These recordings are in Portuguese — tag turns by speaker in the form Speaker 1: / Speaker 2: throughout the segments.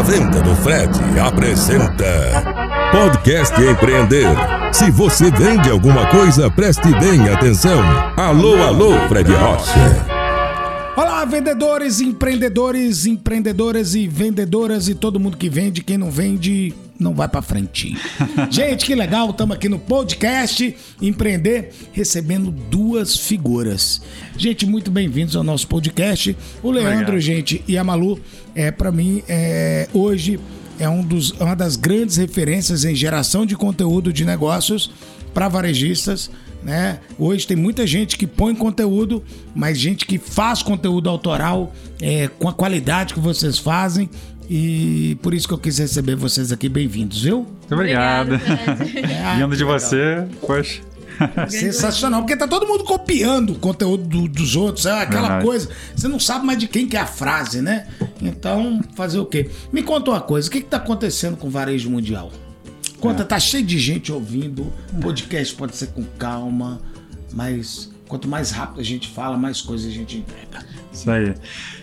Speaker 1: A Venda do Fred apresenta Podcast Empreender. Se você vende alguma coisa, preste bem atenção. Alô, alô, Fred Rocha.
Speaker 2: Olá, vendedores, empreendedores, empreendedoras e vendedoras e todo mundo que vende, quem não vende, não vai pra frente. Gente, que legal, estamos aqui no podcast Empreender, recebendo duas figuras. Gente, muito bem-vindos ao nosso podcast. O Leandro,
Speaker 3: Obrigado.
Speaker 2: gente, e a Malu, é para mim, é, hoje é um dos, uma das grandes referências em geração de conteúdo de negócios para varejistas. Né? Hoje tem muita gente que põe conteúdo, mas gente que faz conteúdo autoral é, com a qualidade que vocês fazem. E por isso que eu quis receber vocês aqui. Bem-vindos, viu?
Speaker 3: Muito obrigado.
Speaker 2: É,
Speaker 3: Vindo de você, poxa.
Speaker 2: Sensacional, porque tá todo mundo copiando o conteúdo do- dos outros, é aquela
Speaker 3: Verdade.
Speaker 2: coisa. Você não sabe mais de quem que é a frase, né? Então, fazer o quê? Me conta uma coisa, o que que tá acontecendo com o varejo mundial? Conta, tá cheio de gente ouvindo, podcast pode ser com calma, mas quanto mais rápido a gente fala, mais coisa a gente entrega.
Speaker 3: Isso aí.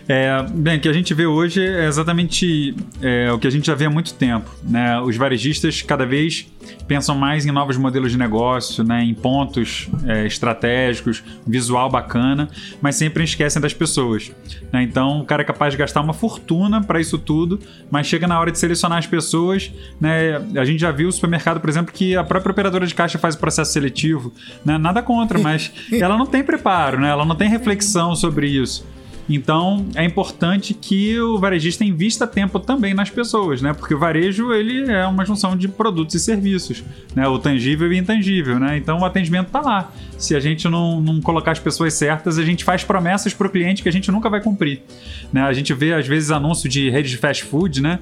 Speaker 3: É, bem, o que a gente vê hoje é exatamente é, o que a gente já vê há muito tempo. Né? Os varejistas cada vez pensam mais em novos modelos de negócio, né? em pontos é, estratégicos, visual bacana, mas sempre esquecem das pessoas. né? Então o cara é capaz de gastar uma fortuna para isso tudo, mas chega na hora de selecionar as pessoas. Né? A gente já viu o supermercado, por exemplo, que a própria operadora de caixa faz o processo seletivo. Né? Nada contra, mas ela não tem preparo, né? ela não tem reflexão sobre isso. Então, é importante que o varejista invista tempo também nas pessoas, né? Porque o varejo, ele é uma junção de produtos e serviços, né? O tangível e o intangível, né? Então, o atendimento tá lá. Se a gente não, não colocar as pessoas certas, a gente faz promessas pro cliente que a gente nunca vai cumprir, né? A gente vê, às vezes, anúncio de rede de fast food, né?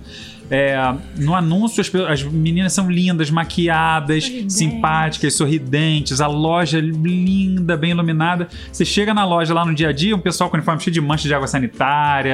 Speaker 3: É, no anúncio, as, as meninas são lindas, maquiadas,
Speaker 4: Sorridentes.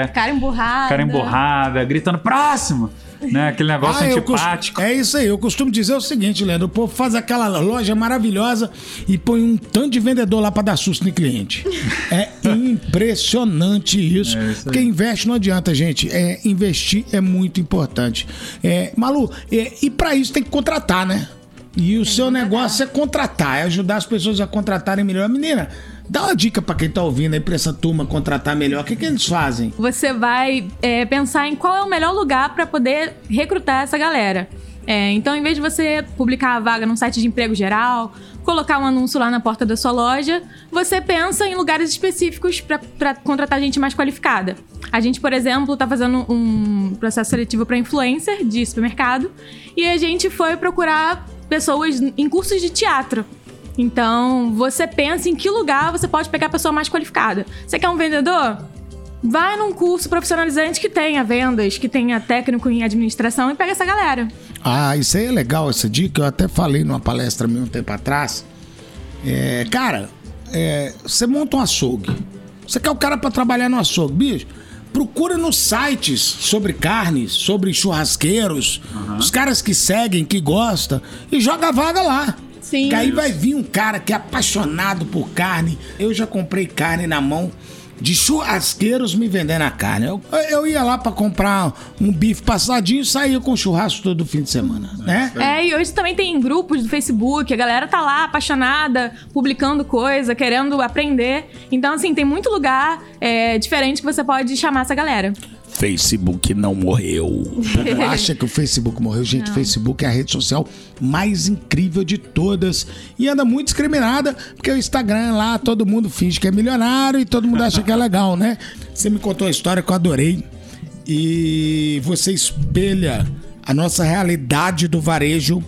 Speaker 4: Cara emburrada.
Speaker 3: cara emborrada, gritando próximo, né? Aquele negócio
Speaker 2: Ah,
Speaker 3: antipático.
Speaker 2: costu- É isso aí, eu costumo dizer o seguinte, Leandro: o povo faz aquela loja maravilhosa e põe um tanto de vendedor lá pra dar susto no cliente. É impressionante isso.
Speaker 3: É isso
Speaker 2: porque investe não adianta, gente. É, investir é muito importante. É, Malu, é, e pra isso tem que contratar, né? E o seu negócio é contratar, é ajudar as pessoas a contratarem melhor. Menina, dá uma dica pra quem tá ouvindo aí, pra essa turma contratar melhor. O que, que eles fazem?
Speaker 4: Você vai é, pensar em qual é o melhor lugar para poder recrutar essa galera. É, então, em vez de você publicar a vaga num site de emprego geral, colocar um anúncio lá na porta da sua loja, você pensa em lugares específicos para contratar gente mais qualificada. A gente, por exemplo, está fazendo um processo seletivo para influencer de supermercado e a gente foi procurar pessoas em cursos de teatro. Então, você pensa em que lugar você pode pegar a pessoa mais qualificada. Você quer um vendedor? Vai num curso profissionalizante que tenha vendas, que tenha técnico em administração e pega essa galera.
Speaker 2: Ah, isso aí é legal, essa dica. Eu até falei numa palestra minha um tempo atrás. É, cara, é, você monta um açougue. Você quer o cara pra trabalhar no açougue, bicho? Procura nos sites sobre carnes, sobre churrasqueiros, os caras que seguem, que gostam, e joga a vaga lá.
Speaker 4: Sim.
Speaker 2: Que aí vai vir um cara que é apaixonado por carne. Eu já comprei carne na mão de churrasqueiros me vendendo a carne. Eu, eu ia lá pra comprar um bife passadinho e saía com churrasco todo fim de semana, né?
Speaker 4: É, e hoje também tem grupos do Facebook, a galera tá lá apaixonada, publicando coisa, querendo aprender. Então, assim, tem muito lugar é, diferente que você pode chamar essa galera.
Speaker 2: Facebook não morreu. Acha que o Facebook morreu. Gente, o Facebook é a rede social mais incrível de todas. E anda muito discriminada, porque o Instagram lá todo mundo finge que é milionário e todo mundo acha que é legal, né? Você me contou uma história que eu adorei. E você espelha a nossa realidade do varejo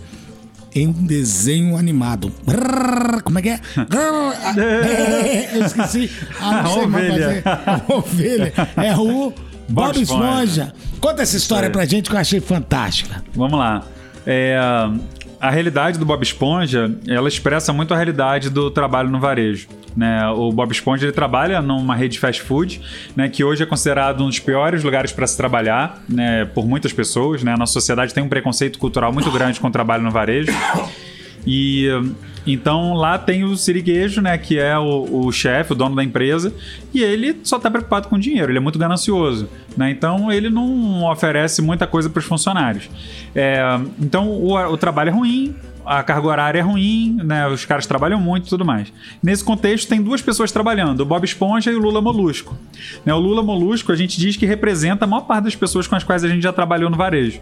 Speaker 2: em um desenho animado. Como é que é? Grrr, é, Eu esqueci. Ah, não
Speaker 3: A
Speaker 2: sei mais
Speaker 3: ovelha.
Speaker 2: fazer. A ovelha. É o Bob
Speaker 3: Esponja.
Speaker 2: Esponja. Conta essa história
Speaker 3: aí.
Speaker 2: pra gente que eu achei fantástica.
Speaker 3: Vamos lá. É, a realidade do Bob Esponja, ela expressa muito a realidade do trabalho no varejo. Né? O Bob Esponja ele trabalha numa rede de fast food, né, que hoje é considerado um dos piores lugares para se trabalhar, né, por muitas pessoas. Né? A nossa sociedade tem um preconceito cultural muito grande com o trabalho no varejo. E Então lá tem o Siriguejo, né, que é o, o chefe, o dono da empresa, e ele só está preocupado com dinheiro, ele é muito ganancioso, né? Então ele não oferece muita coisa para os funcionários. É, então o, o trabalho é ruim, a carga horária é ruim, né? Os caras trabalham muito e tudo mais. Nesse contexto, tem duas pessoas trabalhando, o Bob Esponja e o Lula Molusco. Né, o Lula Molusco, a gente diz que representa a maior parte das pessoas com as quais a gente já trabalhou no varejo.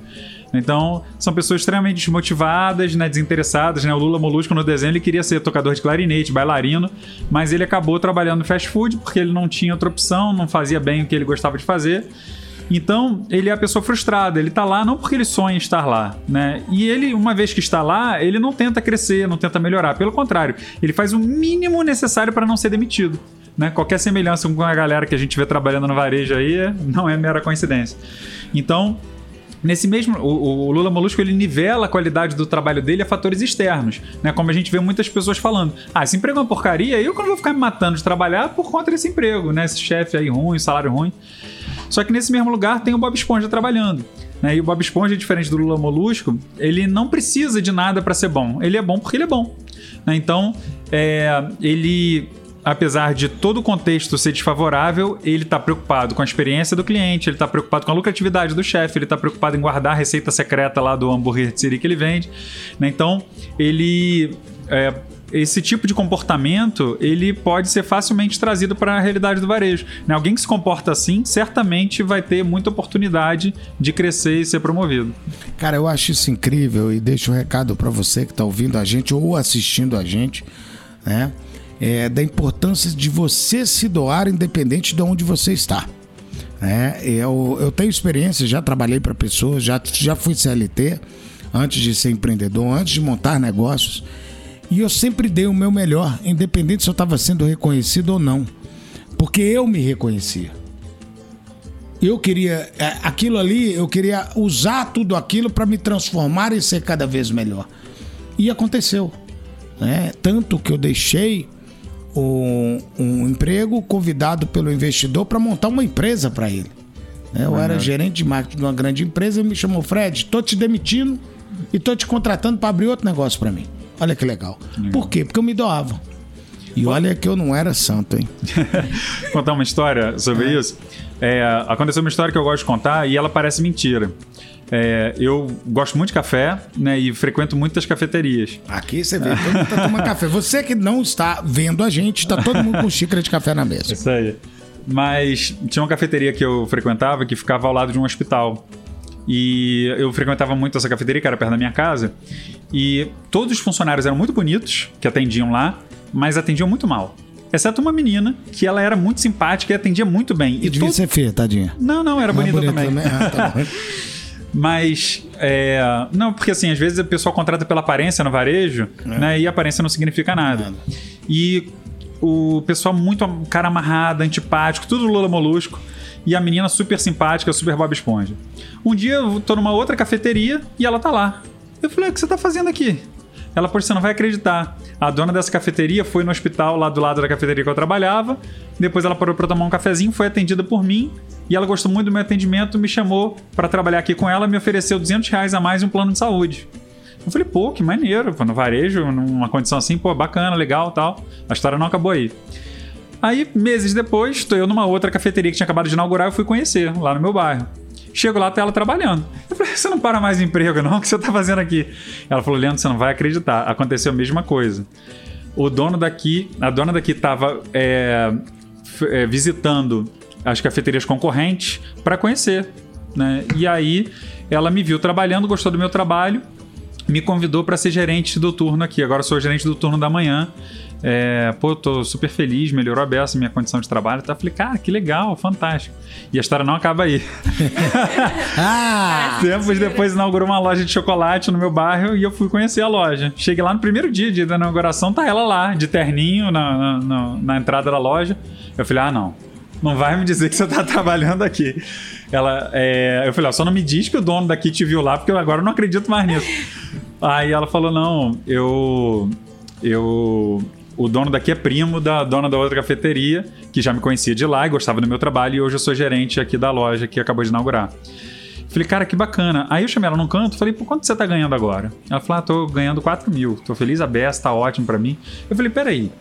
Speaker 3: Então, são pessoas extremamente desmotivadas, né, desinteressadas. Né? O Lula Molusco no desenho ele queria ser tocador de clarinete, bailarino, mas ele acabou trabalhando no fast food porque ele não tinha outra opção, não fazia bem o que ele gostava de fazer. Então, ele é a pessoa frustrada, ele tá lá não porque ele sonha estar lá, né? E ele, uma vez que está lá, ele não tenta crescer, não tenta melhorar, pelo contrário, ele faz o mínimo necessário para não ser demitido. Né? Qualquer semelhança com a galera que a gente vê trabalhando no varejo aí não é mera coincidência. Então, Nesse mesmo, o, o, Lula Molusco ele nivela a qualidade do trabalho dele a fatores externos, né? Como a gente vê muitas pessoas falando: "Ah, esse emprego é uma porcaria, eu que não vou ficar me matando de trabalhar por conta desse emprego, né? Esse chefe aí ruim, salário ruim". Só que nesse mesmo lugar tem o Bob Esponja trabalhando. Né? E o Bob Esponja, diferente do Lula Molusco, ele não precisa de nada para ser bom. Ele é bom porque ele é bom. Né? Então, é, ele apesar de todo o contexto ser desfavorável, ele está preocupado com a experiência do cliente, ele está preocupado com a lucratividade do chefe, ele está preocupado em guardar a receita secreta lá do hambúrguer de siri que ele vende. Né? Então, ele. É, esse tipo de comportamento ele pode ser facilmente trazido para a realidade do varejo. Né? Alguém que se comporta assim certamente vai ter muita oportunidade de crescer e ser promovido.
Speaker 2: Cara, eu acho isso incrível e deixo um recado para você que está ouvindo a gente ou assistindo a gente, né? É, da importância de você se doar independente de onde você está. É, eu, eu tenho experiência, já trabalhei para pessoas, já, já fui CLT antes de ser empreendedor, antes de montar negócios. E eu sempre dei o meu melhor, independente se eu estava sendo reconhecido ou não. Porque eu me reconhecia. Eu queria. É, aquilo ali, eu queria usar tudo aquilo para me transformar e ser cada vez melhor. E aconteceu. Né? Tanto que eu deixei um, um emprego convidado pelo investidor para montar uma empresa para ele. Né? Eu uhum. era gerente de marketing de uma grande empresa e me chamou, Fred, tô te demitindo e tô te contratando para abrir outro negócio para mim. Olha que legal. Uhum. Por quê? Porque eu me doava. E olha que eu não era santo, hein?
Speaker 3: contar uma história sobre é. isso. É, aconteceu uma história que eu gosto de contar e ela parece mentira. É, eu gosto muito de café, né? E frequento muitas cafeterias.
Speaker 2: Aqui você vê, todo mundo tá tomando café. Você que não está vendo a gente, tá todo mundo com xícara de café na mesa.
Speaker 3: Isso aí. Mas tinha uma cafeteria que eu frequentava que ficava ao lado de um hospital. E eu frequentava muito essa cafeteria, que era perto da minha casa. E todos os funcionários eram muito bonitos, que atendiam lá, mas atendiam muito mal. Exceto uma menina, que ela era muito simpática e atendia muito bem.
Speaker 2: E, e devia todo... ser feia, tadinha.
Speaker 3: Não, não, era não bonita, bonita também. também. Ah, tá Mas, é, não, porque assim, às vezes o pessoal contrata pela aparência no varejo, é. né? E a aparência não significa nada. nada. E o pessoal muito cara amarrado, antipático, tudo Lula Molusco. E a menina super simpática, super Bob Esponja. Um dia eu tô numa outra cafeteria e ela tá lá. Eu falei, o que você tá fazendo aqui? Ela, por você não vai acreditar. A dona dessa cafeteria foi no hospital lá do lado da cafeteria que eu trabalhava. Depois ela parou para tomar um cafezinho, foi atendida por mim e ela gostou muito do meu atendimento, me chamou para trabalhar aqui com ela, me ofereceu 200 reais a mais e um plano de saúde. Eu falei, pô, que maneiro, no varejo, numa condição assim, pô, bacana, legal tal. A história não acabou aí. Aí, meses depois, estou eu numa outra cafeteria que tinha acabado de inaugurar e fui conhecer, lá no meu bairro. Chego lá, tá ela trabalhando. Eu falei, você não para mais emprego, não? O que você tá fazendo aqui? Ela falou, Leandro, você não vai acreditar. Aconteceu a mesma coisa. O dono daqui, a dona daqui tava é, é, visitando as cafeterias concorrentes para conhecer. Né? E aí ela me viu trabalhando, gostou do meu trabalho, me convidou para ser gerente do turno aqui. Agora sou gerente do turno da manhã. É, pô, tô super feliz, melhorou a beça minha condição de trabalho. Tá? Falei, cara, que legal, fantástico. E a história não acaba aí. ah, Tempos depois inaugurou uma loja de chocolate no meu bairro e eu fui conhecer a loja. Cheguei lá no primeiro dia, dia da inauguração, tá ela lá, de terninho na, na, na entrada da loja. Eu falei, ah, não não vai me dizer que você tá trabalhando aqui. Ela, é, eu falei, ó, só não me diz que o dono daqui te viu lá, porque eu agora não acredito mais nisso. Aí ela falou, não, eu. Eu. O dono daqui é primo da dona da outra cafeteria, que já me conhecia de lá e gostava do meu trabalho, e hoje eu sou gerente aqui da loja que acabou de inaugurar. Falei, cara, que bacana. Aí eu chamei ela num canto, falei, por quanto você tá ganhando agora? Ela falou, ah, tô ganhando 4 mil, tô feliz a beça, tá ótimo pra mim. Eu falei, peraí,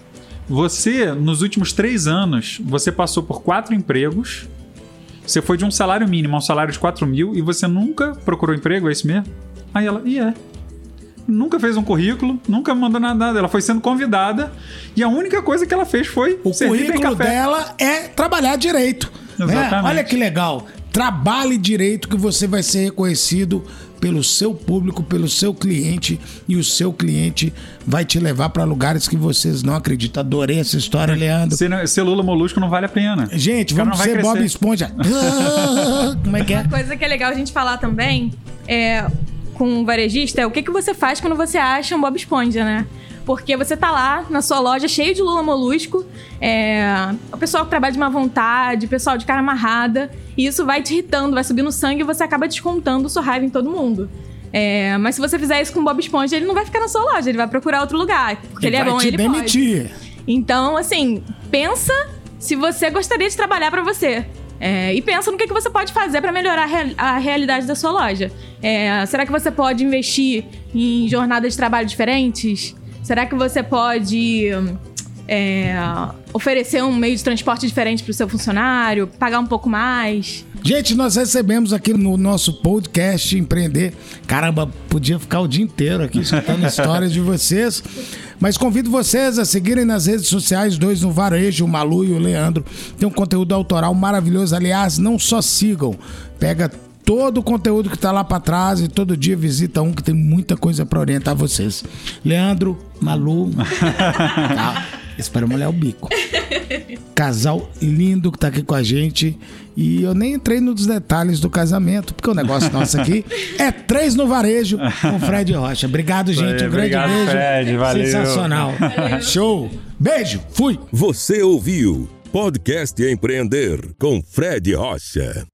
Speaker 3: você, nos últimos três anos, você passou por quatro empregos, você foi de um salário mínimo a um salário de 4 mil e você nunca procurou emprego, é isso mesmo? Aí ela, e é. Nunca fez um currículo, nunca mandou nada, ela foi sendo convidada e a única coisa que ela fez foi
Speaker 2: O currículo dela é trabalhar direito. né?
Speaker 3: Exatamente.
Speaker 2: Olha que legal. Trabalhe direito que você vai ser reconhecido pelo seu público, pelo seu cliente e o seu cliente vai te levar para lugares que vocês não acreditam. Adorei essa história, Leandro.
Speaker 3: Ser, ser Lula Molusco não vale a pena.
Speaker 2: Gente, vamos ser Bob. Esponja. Como é que é?
Speaker 4: Uma coisa que é legal a gente falar também é com um varejista é o que, que você faz quando você acha um Bob Esponja, né? Porque você tá lá na sua loja cheio de lula molusco, é, o pessoal que trabalha de má vontade, o pessoal de cara amarrada, e isso vai te irritando, vai subindo sangue e você acaba descontando sua raiva em todo mundo. É, mas se você fizer isso com o Bob Esponja, ele não vai ficar na sua loja, ele vai procurar outro lugar. Porque ele, é
Speaker 2: vai
Speaker 4: bom,
Speaker 2: te
Speaker 4: ele pode.
Speaker 2: demitir.
Speaker 4: Então, assim, pensa se você gostaria de trabalhar pra você. É, e pensa no que, que você pode fazer pra melhorar a, real- a realidade da sua loja. É, será que você pode investir em jornadas de trabalho diferentes? Será que você pode é, oferecer um meio de transporte diferente pro seu funcionário? Pagar um pouco mais?
Speaker 2: Gente, nós recebemos aqui no nosso podcast Empreender. Caramba, podia ficar o dia inteiro aqui escutando histórias de vocês. Mas convido vocês a seguirem nas redes sociais, dois no varejo, o Malu e o Leandro. Tem um conteúdo autoral maravilhoso. Aliás, não só sigam, pega todo o conteúdo que tá lá pra trás e todo dia visita um que tem muita coisa pra orientar vocês. Leandro, Malu, tá? Espera molhar o bico casal lindo que tá aqui com a gente. E eu nem entrei nos detalhes do casamento, porque o negócio nosso aqui é três no varejo com o Fred Rocha. Obrigado, gente. Um grande
Speaker 3: obrigado,
Speaker 2: beijo.
Speaker 3: Fred. Valeu.
Speaker 2: Sensacional. Show. Beijo. Fui.
Speaker 1: Você ouviu Podcast Empreender com Fred Rocha.